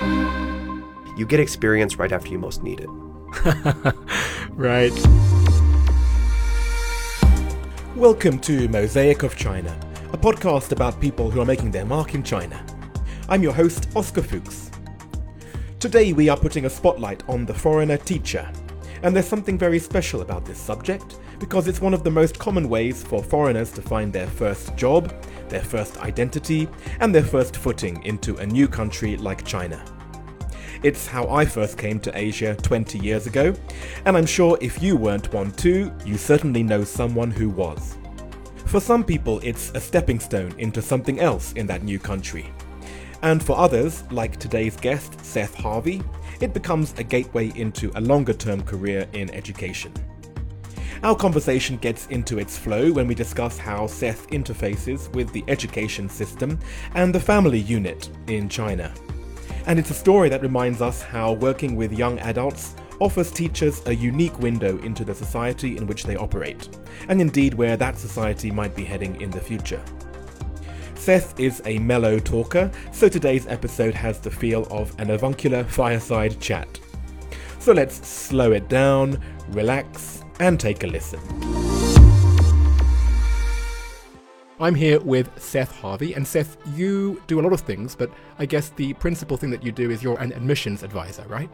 You get experience right after you most need it. right. Welcome to Mosaic of China, a podcast about people who are making their mark in China. I'm your host, Oscar Fuchs. Today we are putting a spotlight on the foreigner teacher, and there's something very special about this subject because it's one of the most common ways for foreigners to find their first job, their first identity, and their first footing into a new country like China. It's how I first came to Asia 20 years ago, and I'm sure if you weren't one too, you certainly know someone who was. For some people, it's a stepping stone into something else in that new country. And for others, like today's guest, Seth Harvey, it becomes a gateway into a longer term career in education. Our conversation gets into its flow when we discuss how Seth interfaces with the education system and the family unit in China. And it's a story that reminds us how working with young adults offers teachers a unique window into the society in which they operate, and indeed where that society might be heading in the future. Seth is a mellow talker, so today's episode has the feel of an avuncular fireside chat. So let's slow it down, relax, and take a listen. I'm here with Seth Harvey, and Seth, you do a lot of things, but I guess the principal thing that you do is you're an admissions advisor, right?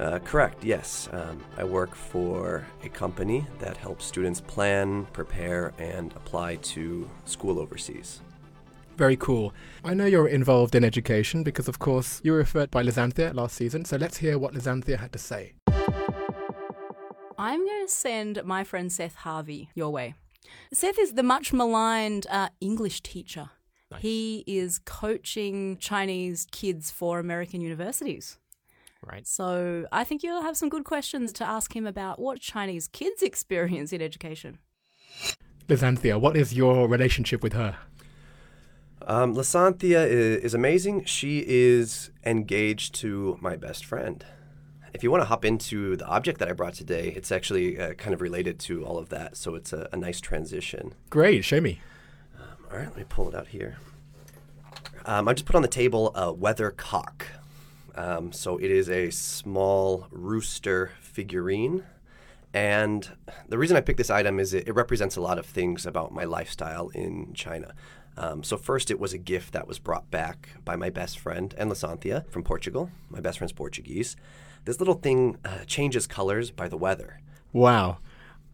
Uh, correct, yes. Um, I work for a company that helps students plan, prepare, and apply to school overseas. Very cool. I know you're involved in education because, of course, you were referred by Lysanthia last season, so let's hear what Lysanthia had to say. I'm going to send my friend Seth Harvey your way. Seth is the much maligned uh, English teacher. Nice. He is coaching Chinese kids for American universities. Right. So I think you'll have some good questions to ask him about what Chinese kids experience in education. Lysanthia, what is your relationship with her? Um, Lysanthia is, is amazing. She is engaged to my best friend. If you want to hop into the object that I brought today, it's actually uh, kind of related to all of that. So it's a, a nice transition. Great. Show me. Um, all right, let me pull it out here. Um, I just put on the table a weathercock. Um, so it is a small rooster figurine. And the reason I picked this item is it, it represents a lot of things about my lifestyle in China. Um, so first, it was a gift that was brought back by my best friend and Lysanthia from Portugal. My best friend's Portuguese. This little thing uh, changes colors by the weather. Wow.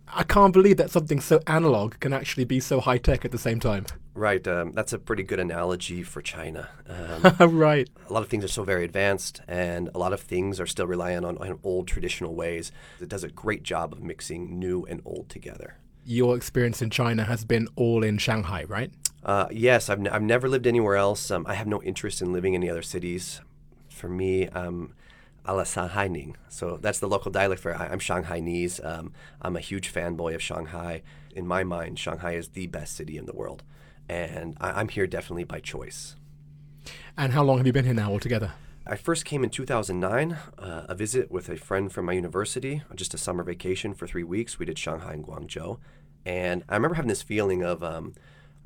I can't believe that something so analog can actually be so high tech at the same time. Right. Um, that's a pretty good analogy for China. Um, right. A lot of things are so very advanced, and a lot of things are still relying on, on old traditional ways. It does a great job of mixing new and old together. Your experience in China has been all in Shanghai, right? Uh, yes, I've, n- I've never lived anywhere else. Um, I have no interest in living in any other cities. For me, um, a la Shanghaining. So that's the local dialect for I, am Shanghainese. Um, I'm a huge fanboy of Shanghai. In my mind, Shanghai is the best city in the world. And I, I'm here definitely by choice. And how long have you been here now altogether? I first came in 2009, uh, a visit with a friend from my university, just a summer vacation for three weeks. We did Shanghai and Guangzhou. And I remember having this feeling of, um,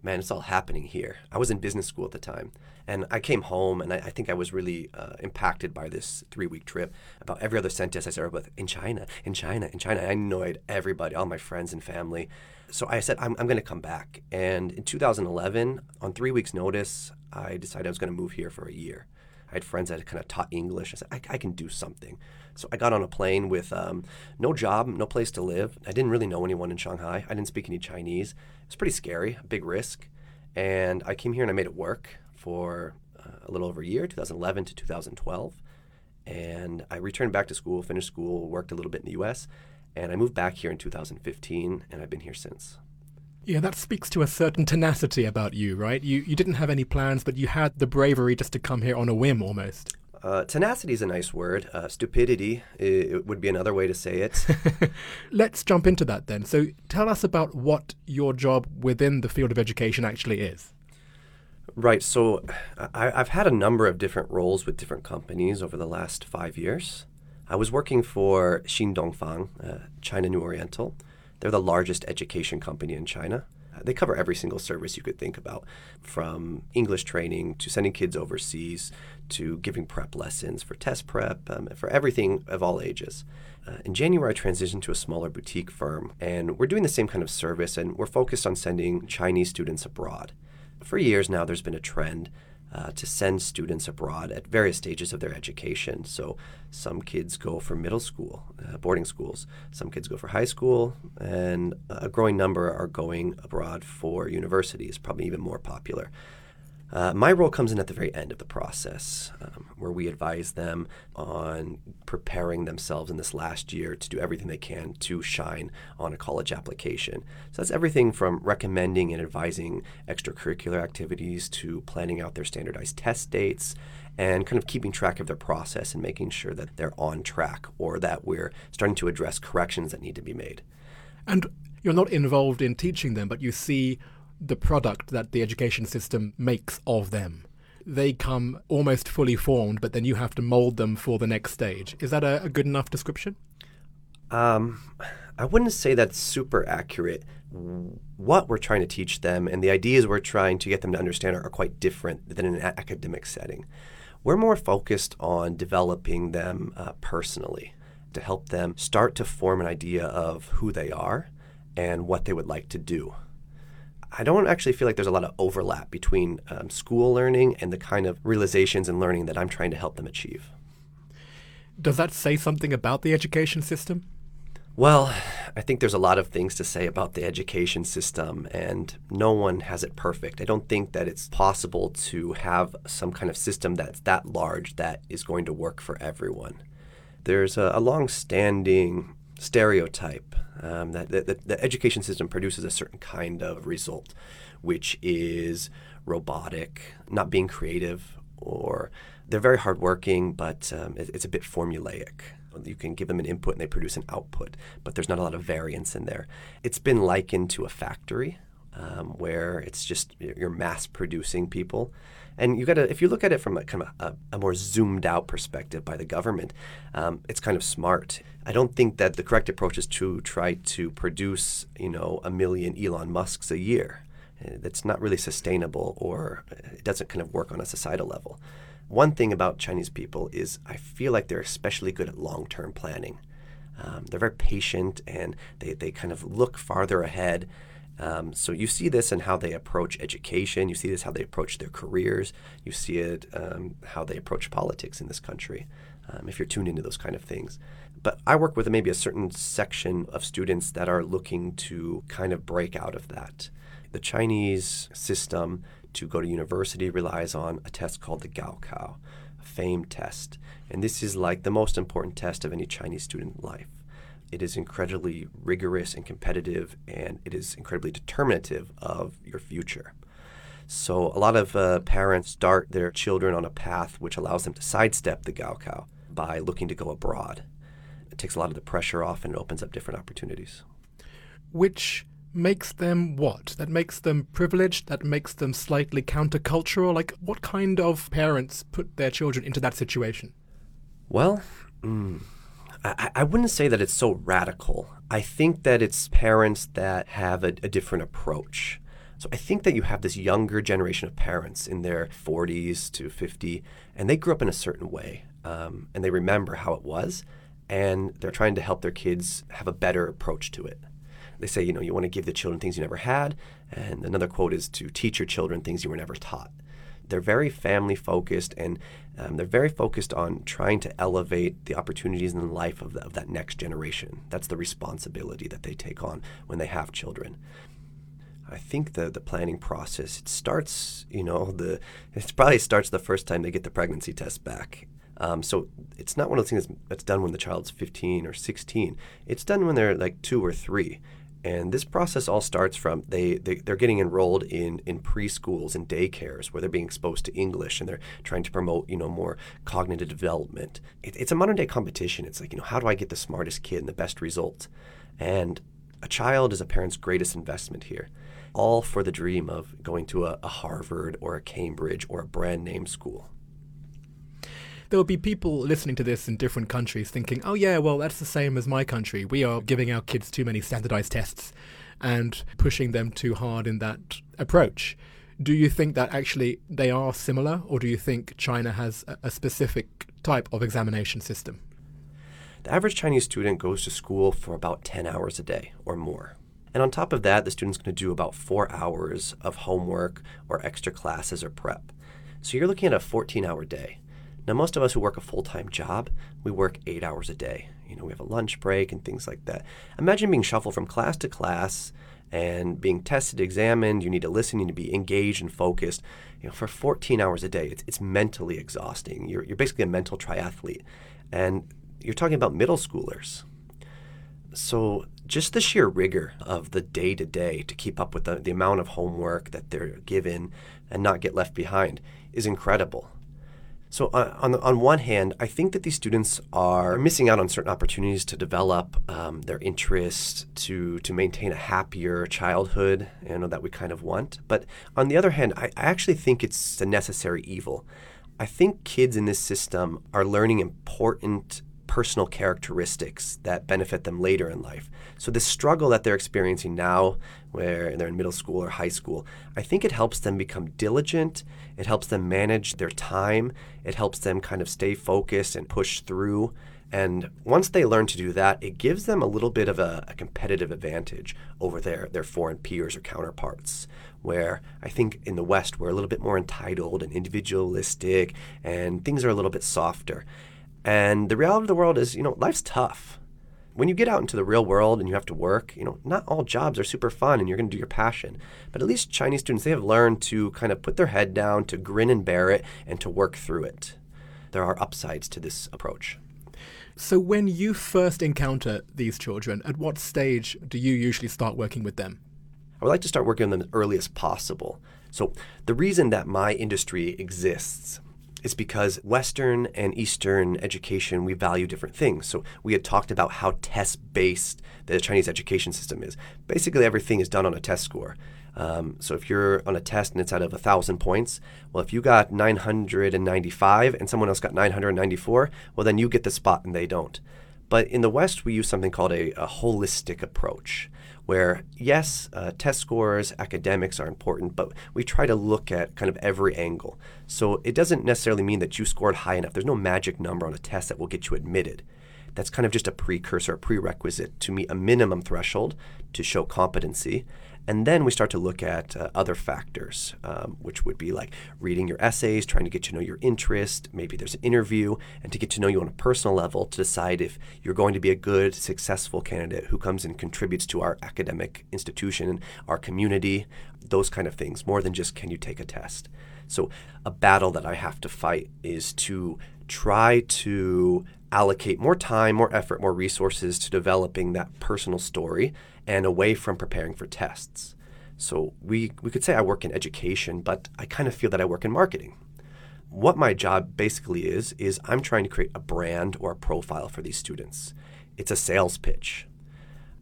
man, it's all happening here. I was in business school at the time. And I came home, and I, I think I was really uh, impacted by this three week trip. About every other sentence I started with, in China, in China, in China. I annoyed everybody, all my friends and family. So I said, I'm, I'm going to come back. And in 2011, on three weeks' notice, I decided I was going to move here for a year. I had friends that had kind of taught English. I said, I, I can do something. So I got on a plane with um, no job, no place to live. I didn't really know anyone in Shanghai. I didn't speak any Chinese. It was pretty scary, a big risk. And I came here and I made it work for uh, a little over a year, 2011 to 2012. And I returned back to school, finished school, worked a little bit in the US, and I moved back here in 2015, and I've been here since. Yeah, that speaks to a certain tenacity about you, right? You you didn't have any plans, but you had the bravery just to come here on a whim almost. Uh, tenacity is a nice word. Uh, stupidity it would be another way to say it. Let's jump into that then. So, tell us about what your job within the field of education actually is. Right. So, I, have had a number of different roles with different companies over the last five years. I was working for Xin Dongfang, uh, China New Oriental. They're the largest education company in China. They cover every single service you could think about, from English training to sending kids overseas to giving prep lessons for test prep, um, for everything of all ages. Uh, in January, I transitioned to a smaller boutique firm, and we're doing the same kind of service, and we're focused on sending Chinese students abroad. For years now, there's been a trend uh, to send students abroad at various stages of their education. So some kids go for middle school, uh, boarding schools, some kids go for high school, and a growing number are going abroad for universities, probably even more popular. Uh, my role comes in at the very end of the process, um, where we advise them on preparing themselves in this last year to do everything they can to shine on a college application. So that's everything from recommending and advising extracurricular activities to planning out their standardized test dates and kind of keeping track of their process and making sure that they're on track or that we're starting to address corrections that need to be made. And you're not involved in teaching them, but you see the product that the education system makes of them. They come almost fully formed, but then you have to mold them for the next stage. Is that a, a good enough description? Um, I wouldn't say that's super accurate. What we're trying to teach them and the ideas we're trying to get them to understand are, are quite different than in an academic setting. We're more focused on developing them uh, personally to help them start to form an idea of who they are and what they would like to do. I don't actually feel like there's a lot of overlap between um, school learning and the kind of realizations and learning that I'm trying to help them achieve. Does that say something about the education system? Well, I think there's a lot of things to say about the education system, and no one has it perfect. I don't think that it's possible to have some kind of system that's that large that is going to work for everyone. There's a, a long standing stereotype um, that the, the, education system produces a certain kind of result, which is robotic, not being creative, or they're very hardworking, but um, it, it's a bit formulaic. You can give them an input and they produce an output, but there's not a lot of variance in there. It's been likened to a factory um, where it's just you're mass producing people. And you got to, if you look at it from a kind of a, a more zoomed out perspective by the government, um, it's kind of smart. I don't think that the correct approach is to try to produce, you know, a million Elon Musks a year. That's not really sustainable, or it doesn't kind of work on a societal level. One thing about Chinese people is I feel like they're especially good at long term planning. Um, they're very patient and they, they kind of look farther ahead um, so you see this in how they approach education. You see this how they approach their careers. You see it um, how they approach politics in this country. Um, if you're tuned into those kind of things. But I work with maybe a certain section of students that are looking to kind of break out of that. The Chinese system to go to university relies on a test called the Gaokao, a FAME test. And this is like the most important test of any Chinese student life. It is incredibly rigorous and competitive, and it is incredibly determinative of your future. So, a lot of uh, parents start their children on a path which allows them to sidestep the Gaokao by looking to go abroad. It takes a lot of the pressure off and opens up different opportunities. Which makes them what? That makes them privileged? That makes them slightly countercultural? Like, what kind of parents put their children into that situation? Well, mm, I, I wouldn't say that it's so radical. I think that it's parents that have a, a different approach. So I think that you have this younger generation of parents in their 40s to 50, and they grew up in a certain way, um, and they remember how it was, and they're trying to help their kids have a better approach to it. They say, you know, you want to give the children things you never had, and another quote is to teach your children things you were never taught they're very family focused and um, they're very focused on trying to elevate the opportunities in the life of, the, of that next generation. That's the responsibility that they take on when they have children. I think the the planning process it starts, you know, the it probably starts the first time they get the pregnancy test back. Um, so it's not one of those things that's done when the child's 15 or 16. It's done when they're like two or three. And this process all starts from they, they they're getting enrolled in in preschools and daycares where they're being exposed to English and they're trying to promote you know more cognitive development. It, it's a modern day competition. It's like you know how do I get the smartest kid and the best results? And a child is a parent's greatest investment here, all for the dream of going to a, a Harvard or a Cambridge or a brand name school. There will be people listening to this in different countries thinking, oh, yeah, well, that's the same as my country. We are giving our kids too many standardized tests and pushing them too hard in that approach. Do you think that actually they are similar, or do you think China has a, specific type of examination system? The average Chinese student goes to school for about 10 hours a day or more. And on top of that, the student's going to do about four hours of homework or extra classes or prep. So you're looking at a 14 hour day. Now, most of us who work a full time job, we work eight hours a day. You know, we have a lunch break and things like that. Imagine being shuffled from class to class and being tested, examined. You need to listen, you need to be engaged and focused. You know, for 14 hours a day, it's, it's mentally exhausting. You're, you're basically a mental triathlete. And you're talking about middle schoolers. So just the sheer rigor of the day to day to keep up with the, the amount of homework that they're given and not get left behind is incredible. So, uh, on, on one hand, I think that these students are missing out on certain opportunities to develop um, their interests, to, to maintain a happier childhood, you know, that we kind of want. But on the other hand, I, I actually think it's a necessary evil. I think kids in this system are learning important personal characteristics that benefit them later in life. So, the struggle that they're experiencing now, where they're in middle school or high school, I think it helps them become diligent. It helps them manage their time. It helps them kind of stay focused and push through. And once they learn to do that, it gives them a little bit of a, a competitive advantage over their, their foreign peers or counterparts where I think in the West we're a little bit more entitled and individualistic and things are a little bit softer. And the reality of the world is, you know, life's tough. When you get out into the real world and you have to work, you know, not all jobs are super fun and you're going to do your passion. But at least Chinese students, they have learned to kind of put their head down, to grin and bear it, and to work through it. There are upsides to this approach. So, when you first encounter these children, at what stage do you usually start working with them? I would like to start working on them as early as possible. So, the reason that my industry exists is because Western and Eastern education, we value different things. So we had talked about how test based the Chinese education system is. Basically, everything is done on a test score. Um, so if you're on a test and it's out of a thousand points, well, if you got 995 and someone else got 994, well, then you get the spot and they don't. But in the West, we use something called a, a holistic approach where, yes, uh, test scores, academics are important, but we try to look at kind of every angle. So it doesn't necessarily mean that you scored high enough. There's no magic number on a test that will get you admitted. That's kind of just a precursor, a prerequisite to meet a minimum threshold to show competency. And then we start to look at uh, other factors, um, which would be like reading your essays, trying to get to know your interest. Maybe there's an interview, and to get to know you on a personal level to decide if you're going to be a good, successful candidate who comes and contributes to our academic institution, and our community, those kind of things, more than just can you take a test. So, a battle that I have to fight is to try to allocate more time, more effort, more resources to developing that personal story and away from preparing for tests. So we, we could say I work in education, but I kind of feel that I work in marketing. What my job basically is, is I'm trying to create a brand or a profile for these students. It's a sales pitch.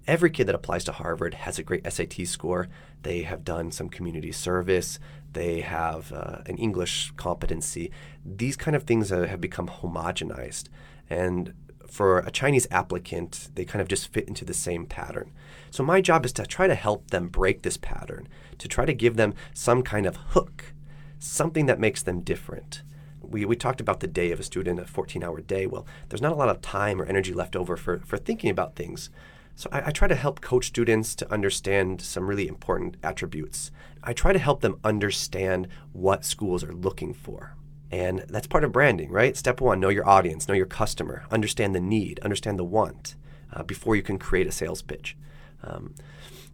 Every kid that applies to Harvard has a great SAT score. They have done some community service. They have uh, an English competency. These kind of things uh, have become homogenized. And for a Chinese applicant, they kind of just fit into the same pattern. So my job is to try to help them break this pattern, to try to give them some kind of hook, something that makes them different. We, we talked about the day of a student, a 14 hour day. Well, there's not a lot of time or energy left over for, for thinking about things. So I, I try to help coach students to understand some really important attributes. I try to help them understand what schools are looking for. And that's part of branding, right? Step one know your audience, know your customer, understand the need, understand the want uh, before you can create a sales pitch. Um,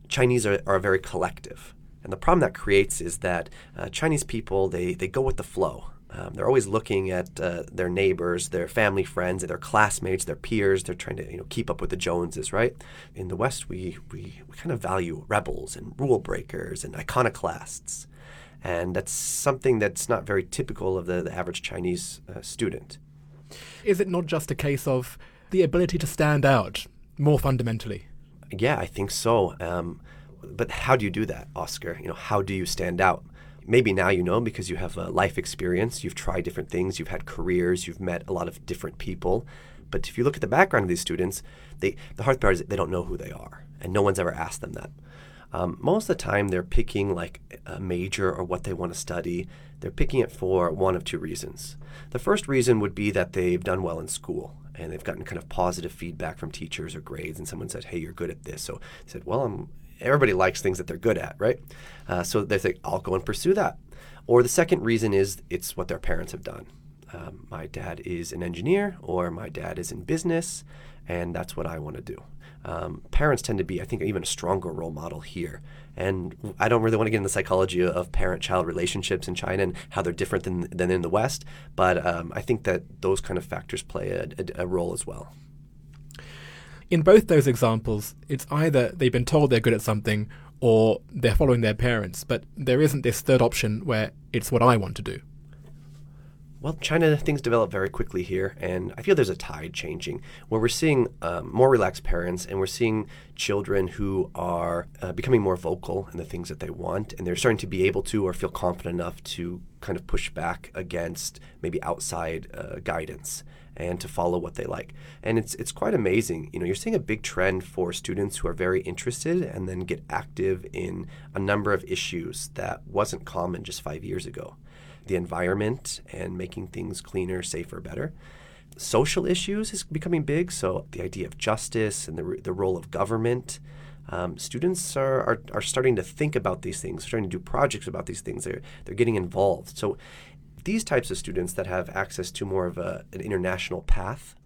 Chinese are, are very collective. And the problem that creates is that uh, Chinese people, they, they go with the flow. Um, they're always looking at uh, their neighbors, their family friends, their classmates, their peers. They're trying to you know keep up with the Joneses, right? In the West, we, we, we kind of value rebels and rule breakers and iconoclasts. And that's something that's not very typical of the, the average Chinese uh, student. Is it not just a case of the ability to stand out more fundamentally? Yeah, I think so. Um, but how do you do that, Oscar? You know, how do you stand out? maybe now you know because you have a life experience, you've tried different things, you've had careers, you've met a lot of different people. But if you look at the background of these students, they, the hard part is they don't know who they are, and no one's ever asked them that. Um, most of the time, they're picking like a major or what they want to study. They're picking it for one of two reasons. The first reason would be that they've done well in school and they've gotten kind of positive feedback from teachers or grades, and someone said, "Hey, you're good at this." So they said, "Well, I'm." Everybody likes things that they're good at, right? Uh, so they say, "I'll go and pursue that." Or the second reason is it's what their parents have done. Um, my dad is an engineer, or my dad is in business, and that's what I want to do. Um, parents tend to be, I think, even a stronger role model here. And I don't really want to get into the psychology of parent-child relationships in China and how they're different than, than in the West, but um, I think that those kind of factors play a, a, a role as well. In both those examples, it's either they've been told they're good at something or they're following their parents, but there isn't this third option where it's what I want to do. Well, China, things develop very quickly here, and I feel there's a tide changing where we're seeing um, more relaxed parents and we're seeing children who are uh, becoming more vocal in the things that they want, and they're starting to be able to or feel confident enough to kind of push back against maybe outside uh, guidance and to follow what they like. And it's it's quite amazing. You know, you're seeing a big trend for students who are very interested and then get active in a number of issues that wasn't common just five years ago the environment and making things cleaner, safer, better. Social issues is becoming big, so the idea of justice and the, the role of government. Um, students are, are, are starting to think about these things, starting to do projects about these things. They're, they're getting involved. So these types of students that have access to more of a, an international path,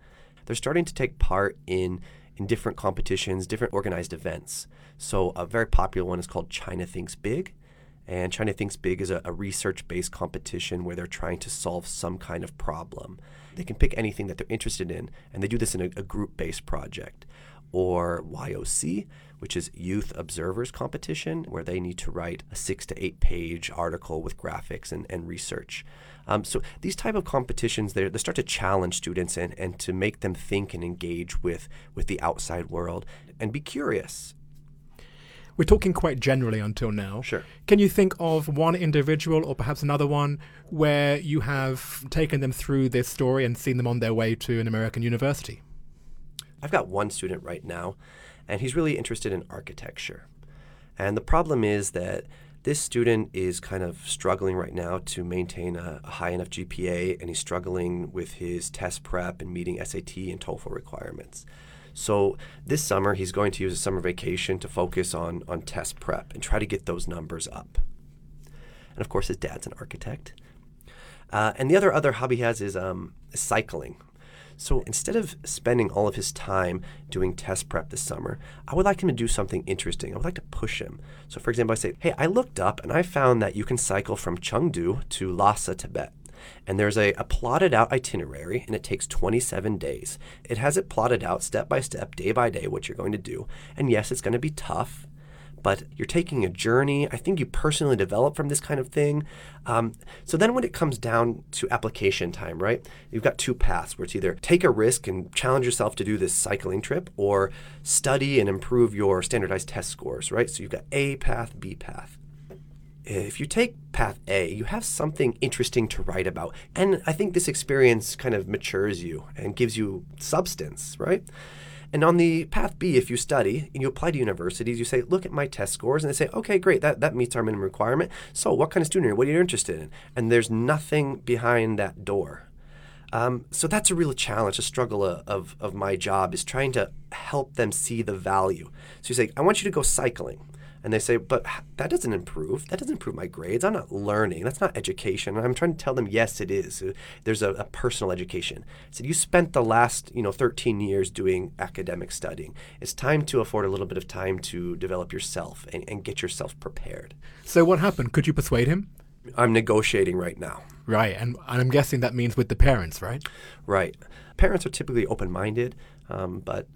they're starting to take part in in different competitions, different organized events. So a very popular one is called China Thinks Big. And China Thinks Big is a, a research based competition where they're trying to solve some kind of problem. They can pick anything that they're interested in, and they do this in a, a group based project. Or YOC, which is Youth Observers Competition, where they need to write a six to eight page article with graphics and, and research. Um, so these type of competitions, they start to challenge students and, and to make them think and engage with, with the outside world and be curious we're talking quite generally until now. Sure. Can you think of one individual or perhaps another one where you have taken them through this story and seen them on their way to an American university? I've got one student right now, and he's really interested in architecture. And the problem is that this student is kind of struggling right now to maintain a, a, high enough GPA, and he's struggling with his test prep and meeting SAT and TOEFL requirements. So this summer, he's going to use a summer vacation to focus on, on test prep and try to get those numbers up. And of course, his dad's an architect. Uh, and the other other hobby he has is um, cycling. So instead of spending all of his time doing test prep this summer, I would like him to do something interesting. I would like to push him. So, for example, I say, Hey, I looked up and I found that you can cycle from Chengdu to Lhasa, Tibet. And there's a, a plotted out itinerary, and it takes 27 days. It has it plotted out step by step, day by day, what you're going to do. And yes, it's going to be tough but you're taking a journey. I think you personally develop from this kind of thing. Um, so then when it comes down to application time, right, you've got two paths where it's either take a risk and challenge yourself to do this cycling trip or study and improve your standardized test scores, right? So you've got A path, B path if you take path A, you have something interesting to write about. And I think this experience kind of matures you and gives you substance, right? And on the path B, if you study and you apply to universities, you say, look at my test scores, and they say, okay, great, that, that meets our minimum requirement. So, what kind of student are you? What are you interested in? And there's nothing behind that door. Um, so that's a real challenge, a struggle of, of, of my job is trying to help them see the value. So you say, I want you to go cycling and they say, but that doesn't improve. That doesn't improve my grades. I'm not learning. That's not education. And I'm trying to tell them, yes, it is. Uh, there's a, a personal education. So you spent the last, you know, 13 years doing academic studying. It's time to afford a little bit of time to develop yourself and, and get yourself prepared. So what happened? Could you persuade him? I'm negotiating right now. Right, and, and I'm guessing that means with the parents, right? Right. Parents are typically open-minded, um, but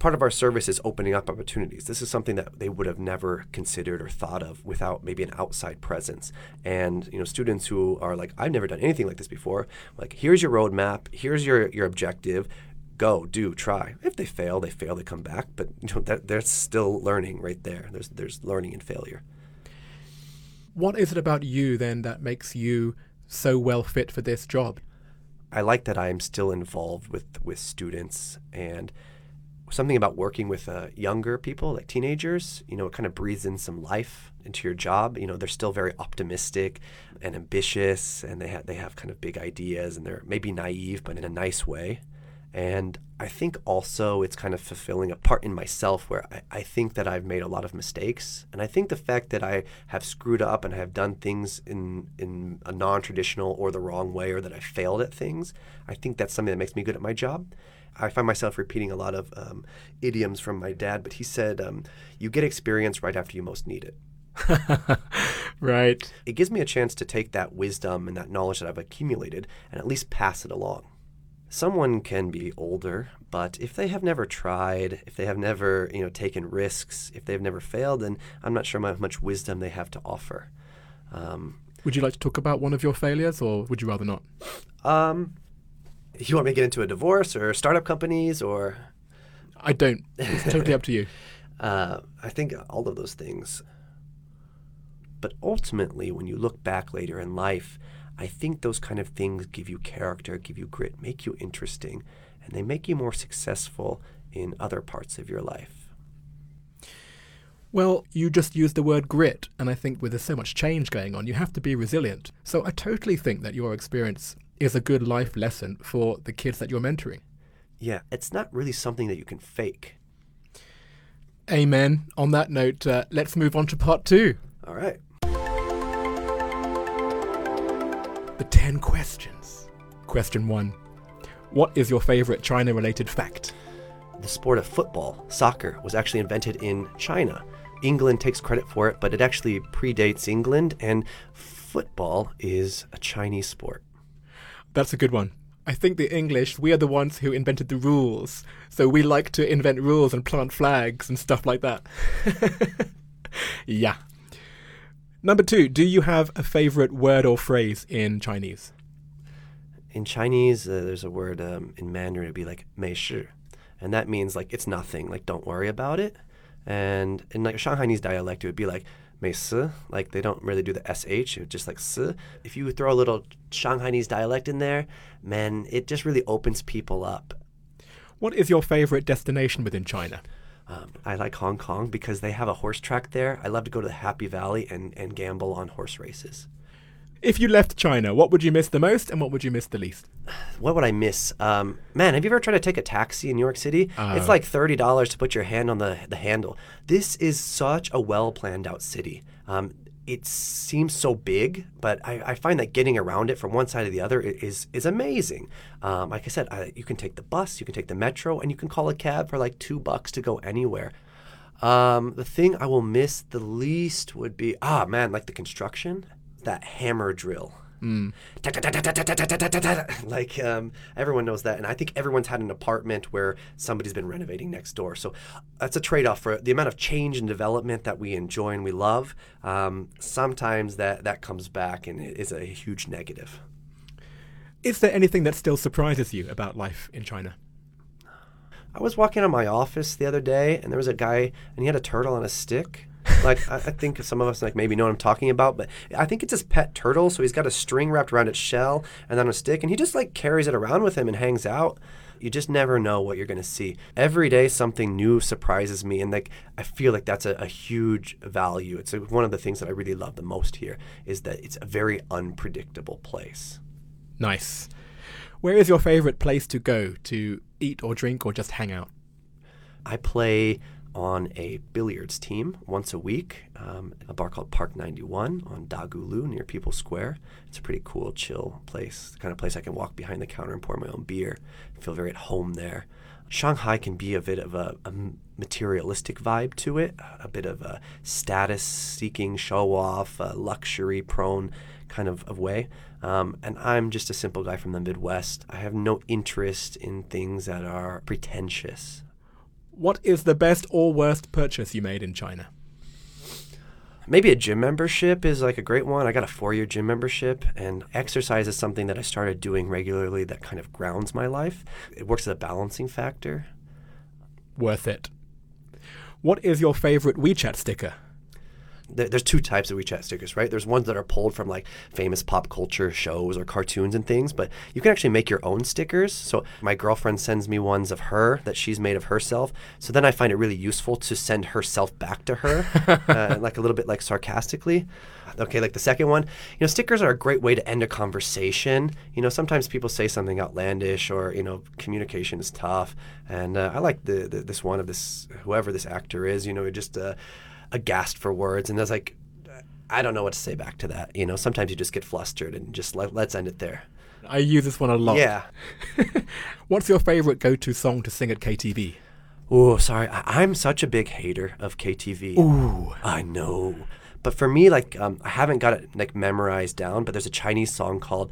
part of our service is opening up opportunities. This is something that they would have never considered or thought of without maybe an outside presence. And you know, students who are like, I've never done anything like this before. Like, here's your roadmap. Here's your your objective. Go, do, try. If they fail, they fail. They come back. But you know, that, they're still learning right there. There's there's learning and failure. What is it about you then that makes you so well fit for this job? I like that I'm still involved with with students and something about working with uh, younger people, like teenagers. You know, it kind of breathes in some life into your job. You know, they're still very optimistic and ambitious, and they have they have kind of big ideas, and they're maybe naive, but in a nice way. And I think also it's kind of fulfilling a part in myself where I, I think that I've made a lot of mistakes. And I think the fact that I have screwed up and I have done things in, in a non traditional or the wrong way or that I failed at things, I think that's something that makes me good at my job. I find myself repeating a lot of um, idioms from my dad, but he said, um, You get experience right after you most need it. right. It gives me a chance to take that wisdom and that knowledge that I've accumulated and at least pass it along. Someone can be older, but if they have never tried, if they have never, you know, taken risks, if they've never failed, then I'm not sure how much wisdom they have to offer. Um, would you like to talk about one of your failures, or would you rather not? Um, you want me to get into a divorce or startup companies or? I don't. It's totally up to you. Uh, I think all of those things. But ultimately, when you look back later in life, I think those kind of things give you character, give you grit, make you interesting, and they make you more successful in other parts of your life. Well, you just used the word grit, and I think with there's so much change going on, you have to be resilient. So I totally think that your experience is a good life lesson for the kids that you're mentoring. Yeah, it's not really something that you can fake. Amen. On that note, uh, let's move on to part two. All right. The 10 questions. Question one What is your favorite China related fact? The sport of football, soccer, was actually invented in China. England takes credit for it, but it actually predates England, and football is a Chinese sport. That's a good one. I think the English, we are the ones who invented the rules. So we like to invent rules and plant flags and stuff like that. yeah. Number two, do you have a favorite word or phrase in Chinese? In Chinese, uh, there's a word um, in Mandarin, it'd be like 没事. And that means like it's nothing, like don't worry about it. And in like Shanghainese dialect, it would be like 没事, like they don't really do the sh, it's just like s. If you throw a little Shanghainese dialect in there, man, it just really opens people up. What is your favorite destination within China? Um, I like Hong Kong because they have a horse track there. I love to go to the Happy Valley and, and gamble on horse races. If you left China, what would you miss the most and what would you miss the least? What would I miss? Um, man, have you ever tried to take a taxi in New York City? Uh, it's like thirty dollars to put your hand on the the handle. This is such a well planned out city. Um, it seems so big, but I, I, find that getting around it from one side to the other is is amazing. Um, like I said, I, you can take the bus, you can take the metro, and you can call a cab for like two bucks to go anywhere. Um, the thing I will miss the least would be ah man, like the construction that hammer drill. Mm. Like um, everyone knows that, and I think everyone's had an apartment where somebody's been renovating next door. So that's a trade-off for the amount of change and development that we enjoy and we love. Um, sometimes that that comes back and it is a huge negative. Is there anything that still surprises you about life in China? I was walking on my office the other day, and there was a guy, and he had a turtle on a stick like I, I, think some of us like maybe know what I'm talking about, but I think it's his pet turtle. So he's got a string wrapped around its shell and then a stick, and he just like carries it around with him and hangs out. You just never know what you're going to see. Every day, something new surprises me, and like I feel like that's a, a huge value. It's a, one of the things that I really love the most here is that it's a very unpredictable place. Nice. Where is your favorite place to go to eat or drink or just hang out? I play on a billiards team once a week, um, a bar called Park 91 on Dagulu near People Square. It's a pretty cool, chill place, the kind of place I can walk behind the counter and pour my own beer, feel very at home there. Shanghai can be a bit of a, a materialistic vibe to it, a bit of a status seeking, show off, luxury prone kind of, of way. Um, and I'm just a simple guy from the Midwest. I have no interest in things that are pretentious. What is the best or worst purchase you made in China? Maybe a gym membership is like a great one. I got a four year gym membership, and exercise is something that I started doing regularly that kind of grounds my life. It works as a balancing factor. Worth it. What is your favorite WeChat sticker? There- there's two types of WeChat stickers, right? There's ones that are pulled from like famous pop culture shows or cartoons and things, but you can actually make your own stickers. So my girlfriend sends me ones of her that she's made of herself. So then I find it really useful to send herself back to her, uh, like a little bit like sarcastically. Okay, like the second one, you know, stickers are a great way to end a conversation. You know, sometimes people say something outlandish or you know, communication is tough, and uh, I like the, the this one of this whoever this actor is. You know, it just uh, aghast for words. And I was like, I don't know what to say back to that. You know, sometimes you just get flustered and just let, let's end it there. I use this one a lot. Yeah. What's your favorite go-to song to sing at KTV? Oh, sorry. I- am such a big hater of KTV. Ooh. I know. But for me, like, um, I haven't got it like memorized down. But there's a Chinese song called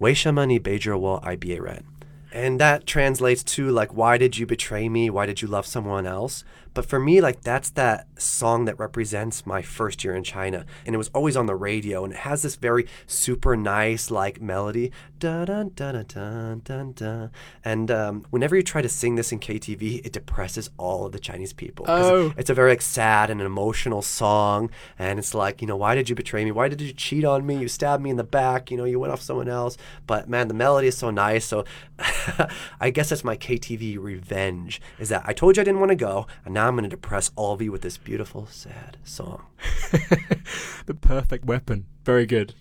"Weishamani Beijirwo Iba Ren," and that translates to like, "Why did you betray me? Why did you love someone else?" But for me, like, that's that song that represents my first year in China, and it was always on the radio, and it has this very super nice like melody, dun dun dun dun dun dun. And um, whenever you try to sing this in KTV, it depresses all of the Chinese people. Oh. it's a very like, sad and an emotional song and it's like you know why did you betray me why did you cheat on me you stabbed me in the back you know you went off someone else but man the melody is so nice so i guess that's my ktv revenge is that i told you i didn't want to go and now i'm going to depress all of you with this beautiful sad song the perfect weapon. Very good.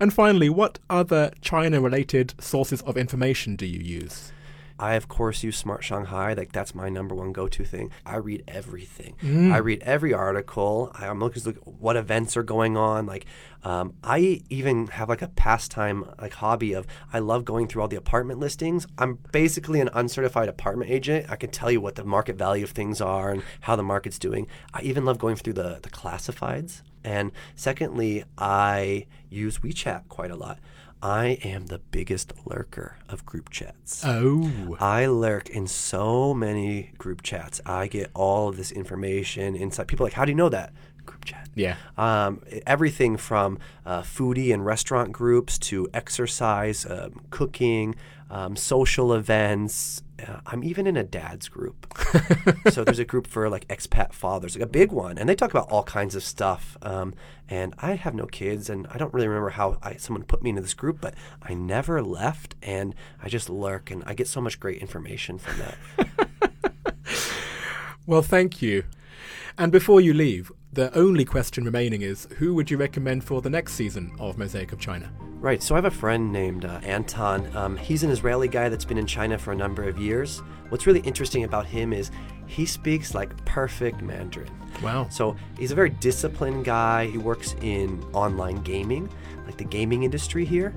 And finally, what other China-related sources of information do you use? I of course use Smart Shanghai. Like that's my number one go-to thing. I read everything. Mm. I read every article. I'm looking to look at what events are going on. Like um, I even have like a pastime like hobby of I love going through all the apartment listings. I'm basically an uncertified apartment agent. I can tell you what the market value of things are and how the market's doing. I even love going through the the classifieds. And secondly, I use WeChat quite a lot. I am the biggest lurker of group chats. Oh. I lurk in so many group chats. I get all of this information inside. People are like, how do you know that? Group chat. Yeah. Um, everything from uh, foodie and restaurant groups to exercise, um, cooking, um, social events. Uh, I'm even in a dad's group. so there's a group for like expat fathers, like a big one, and they talk about all kinds of stuff. Um, and I have no kids, and I don't really remember how I, someone put me into this group, but I never left, and I just lurk, and I get so much great information from that. Well, thank you. And before you leave, the only question remaining is who would you recommend for the next season of Mosaic of China? Right. So I have a friend named uh, Anton. Um, he's an Israeli guy that's been in China for a number of years. What's really interesting about him is he speaks like perfect Mandarin. Wow. So he's a very disciplined guy. He works in online gaming, like the gaming industry here.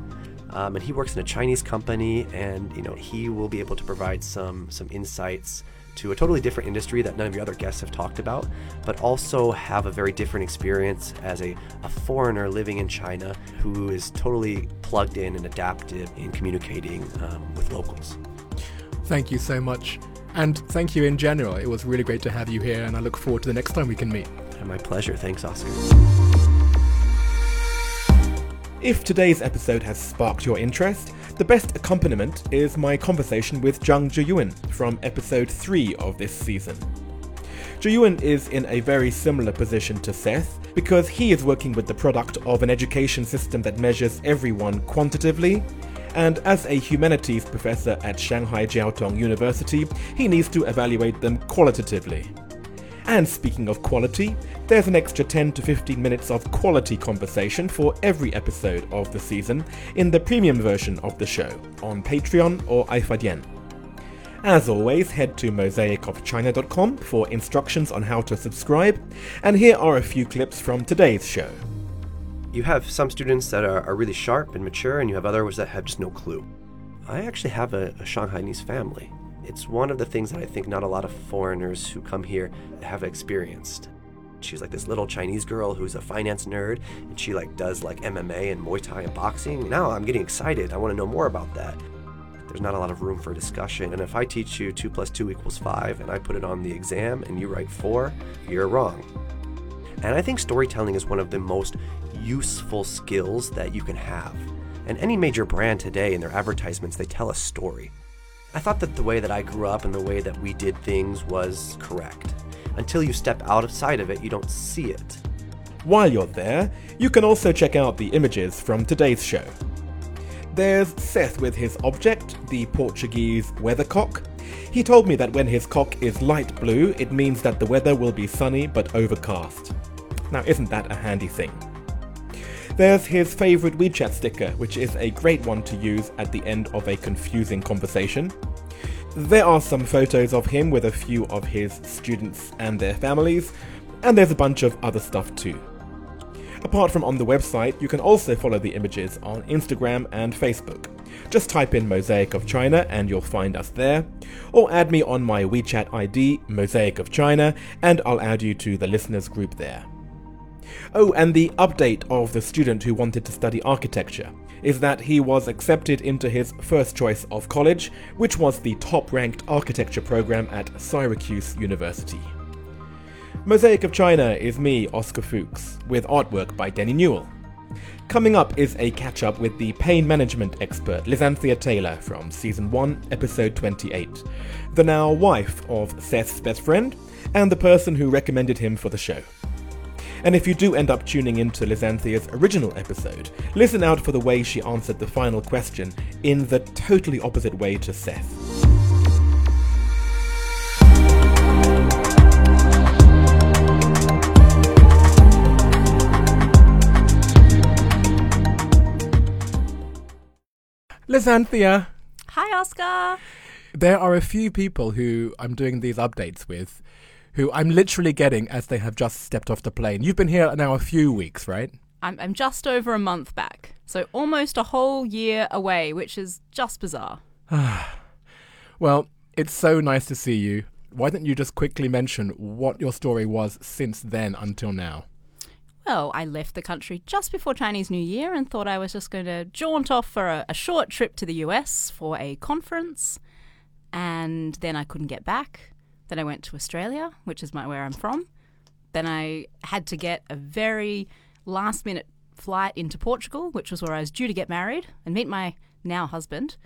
Um, and he works in a Chinese company, and you know he will be able to provide some some insights to a totally different industry that none of your other guests have talked about, but also have a very different experience as a, a foreigner living in China who is totally plugged in and adapted in communicating um, with locals. Thank you so much. And thank you in general. It was really great to have you here, and I look forward to the next time we can meet. My pleasure. Thanks, Oscar. If today's episode has sparked your interest, the best accompaniment is my conversation with Zhang Zhiyuan from episode 3 of this season. Zhiyuan is in a very similar position to Seth because he is working with the product of an education system that measures everyone quantitatively, and as a humanities professor at Shanghai Jiaotong University, he needs to evaluate them qualitatively. And speaking of quality, there's an extra 10 to 15 minutes of quality conversation for every episode of the season in the premium version of the show on Patreon or iFadian. As always, head to mosaicofchina.com for instructions on how to subscribe, and here are a few clips from today's show. You have some students that are, are really sharp and mature, and you have others that have just no clue. I actually have a, a Shanghainese family. It's one of the things that I think not a lot of foreigners who come here have experienced. She's like this little Chinese girl who's a finance nerd, and she like does like MMA and Muay Thai and boxing. Now I'm getting excited. I want to know more about that. There's not a lot of room for discussion, and if I teach you two plus two equals five, and I put it on the exam, and you write four, you're wrong. And I think storytelling is one of the most useful skills that you can have. And any major brand today in their advertisements, they tell a story. I thought that the way that I grew up and the way that we did things was correct. Until you step outside of it, you don't see it. While you're there, you can also check out the images from today's show. There's Seth with his object, the Portuguese weathercock. He told me that when his cock is light blue, it means that the weather will be sunny but overcast. Now, isn't that a handy thing? There's his favourite WeChat sticker, which is a great one to use at the end of a confusing conversation. There are some photos of him with a few of his students and their families, and there's a bunch of other stuff too. Apart from on the website, you can also follow the images on Instagram and Facebook. Just type in Mosaic of China and you'll find us there, or add me on my WeChat ID, Mosaic of China, and I'll add you to the listeners group there. Oh, and the update of the student who wanted to study architecture is that he was accepted into his first choice of college, which was the top ranked architecture program at Syracuse University. Mosaic of China is me, Oscar Fuchs, with artwork by Denny Newell. Coming up is a catch up with the pain management expert Lizanthia Taylor from Season 1, Episode 28, the now wife of Seth's best friend, and the person who recommended him for the show. And if you do end up tuning into Lizanthia's original episode, listen out for the way she answered the final question in the totally opposite way to Seth. Lizanthia, Hi, Oscar. there are a few people who I'm doing these updates with who I'm literally getting as they have just stepped off the plane. You've been here now a few weeks, right? I'm, I'm just over a month back, so almost a whole year away, which is just bizarre. Well, it's so nice to see you. Why don't you just quickly mention what your story was since then until now? Well, I left the country just before Chinese New Year and thought I was just going to jaunt off for a, a short trip to the US for a conference. And then I couldn't get back. Then I went to Australia, which is my where I'm from. Then I had to get a very last minute flight into Portugal, which was where I was due to get married and meet my now husband,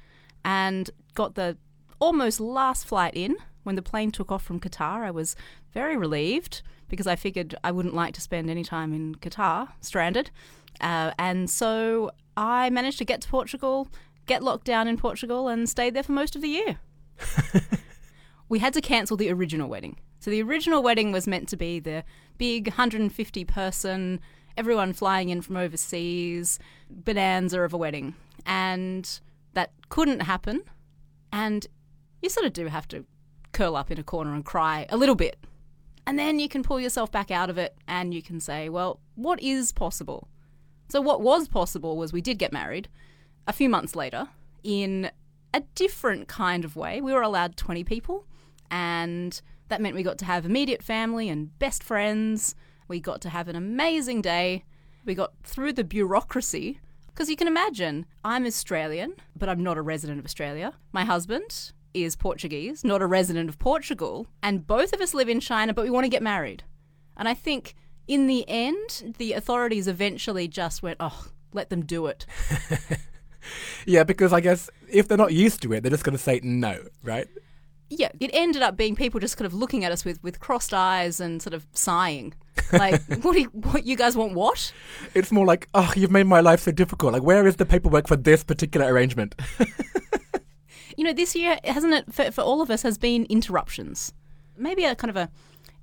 and got the almost last flight in. When the plane took off from Qatar, I was very relieved because I figured I wouldn't like to spend any time in Qatar stranded. Uh, and so I managed to get to Portugal, get locked down in Portugal, and stayed there for most of the year we had to cancel the original wedding. So the original wedding was meant to be the big 150 person, everyone flying in from overseas, bonanza of a wedding. And that couldn't happen. And you sort of do have to curl up in a corner and cry a little bit. And then you can pull yourself back out of it and you can say, well, what is possible? So, what was possible was we did get married a few months later in a different kind of way. We were allowed 20 people, and that meant we got to have immediate family and best friends. We got to have an amazing day. We got through the bureaucracy. Because you can imagine, I'm Australian, but I'm not a resident of Australia. My husband is Portuguese, not a resident of Portugal. And both of us live in China, but we want to get married. And I think in the end, the authorities eventually just went, oh, let them do it. Yeah, because I guess if they're not used to it, they're just going to say no, right? Yeah, it ended up being people just kind of looking at us with, with crossed eyes and sort of sighing. Like, what, do you, what, you guys want what? It's more like, oh, you've made my life so difficult. Like, where is the paperwork for this particular arrangement? You know, this year, hasn't it, for, for all of us, has been interruptions. Maybe a kind of a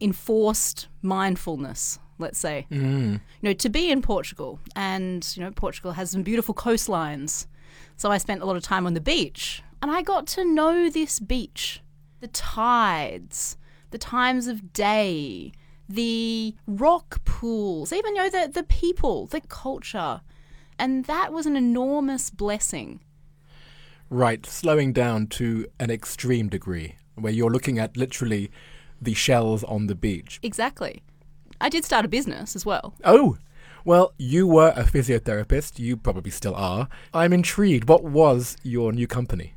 enforced mindfulness, let's say. Mm. You know, to be in Portugal, and, you know, Portugal has some beautiful coastlines. So I spent a lot of time on the beach, and I got to know this beach, the tides, the times of day, the rock pools, even, you know, the, the people, the culture. And that was an enormous blessing. right, slowing down to an extreme degree, where you're looking at literally the shells on the beach. Exactly. I did start a business as well. Oh, well, you were a physiotherapist. You probably still are. I'm intrigued. What was your new company?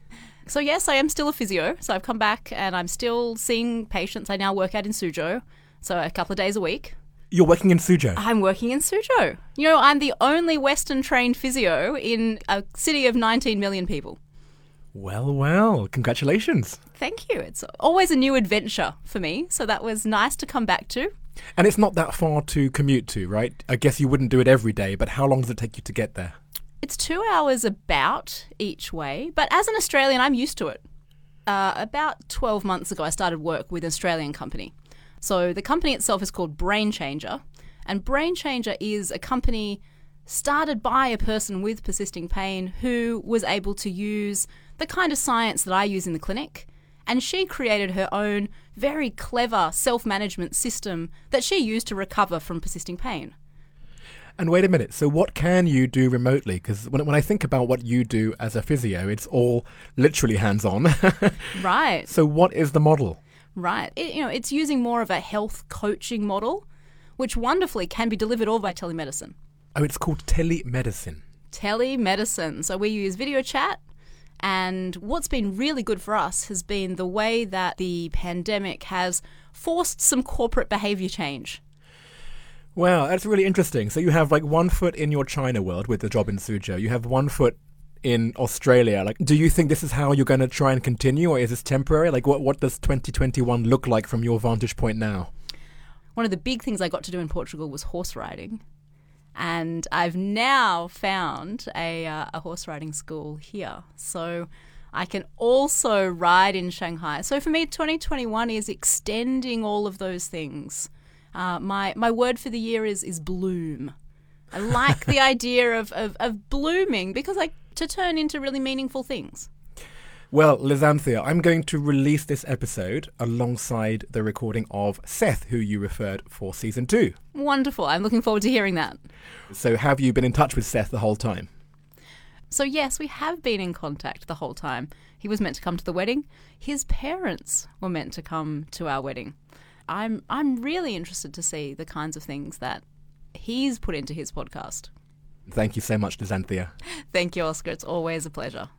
So, yes, I am still a physio. So, I've come back and I'm still seeing patients. I now work out in Suzhou. So, a couple of days a week. You're working in Suzhou. I'm working in Suzhou. You know, I'm the only Western trained physio in a city of 19 million people. Well, well, congratulations. Thank you. It's always a new adventure for me. So, that was nice to come back to. And it's not that far to commute to, right? I guess you wouldn't do it every day, but how long does it take you to get there? It's two hours about each way, but as an Australian, I'm used to it. Uh, about 12 months ago, I started work with an Australian company. So the company itself is called Brain Changer, and Brain Changer is a company started by a person with persisting pain who was able to use the kind of science that I use in the clinic. And she created her own very clever self management system that she used to recover from persisting pain. And wait a minute, so what can you do remotely? Because when, when I think about what you do as a physio, it's all literally hands on. right. So, what is the model? Right. It, you know, it's using more of a health coaching model, which wonderfully can be delivered all by telemedicine. Oh, it's called telemedicine. Telemedicine. So we use video chat. And what's been really good for us has been the way that the pandemic has forced some corporate behavior change. Wow, that's really interesting. So you have like one foot in your China world with the job in Suzhou. You have one foot in Australia. Like, do you think this is how you're going to try and continue, or is this temporary? Like, what what does 2021 look like from your vantage point now? One of the big things I got to do in Portugal was horse riding, and I've now found a uh, a horse riding school here. So. I can also ride in Shanghai. So for me, 2021 is extending all of those things. Uh, my my word for the year is is bloom. I like the idea of, of, of blooming because I to turn into really meaningful things. Well, Lizanthia, I'm going to release this episode alongside the recording of Seth, who you referred for season two. Wonderful. I'm looking forward to hearing that. So, have you been in touch with Seth the whole time? So, yes, we have been in contact the whole time. He was meant to come to the wedding. His parents were meant to come to our wedding. I'm I'm really interested to see the kinds of things that he's put into his podcast. Thank you so much, Lizanthia. Thank you, Oscar. It's always a pleasure.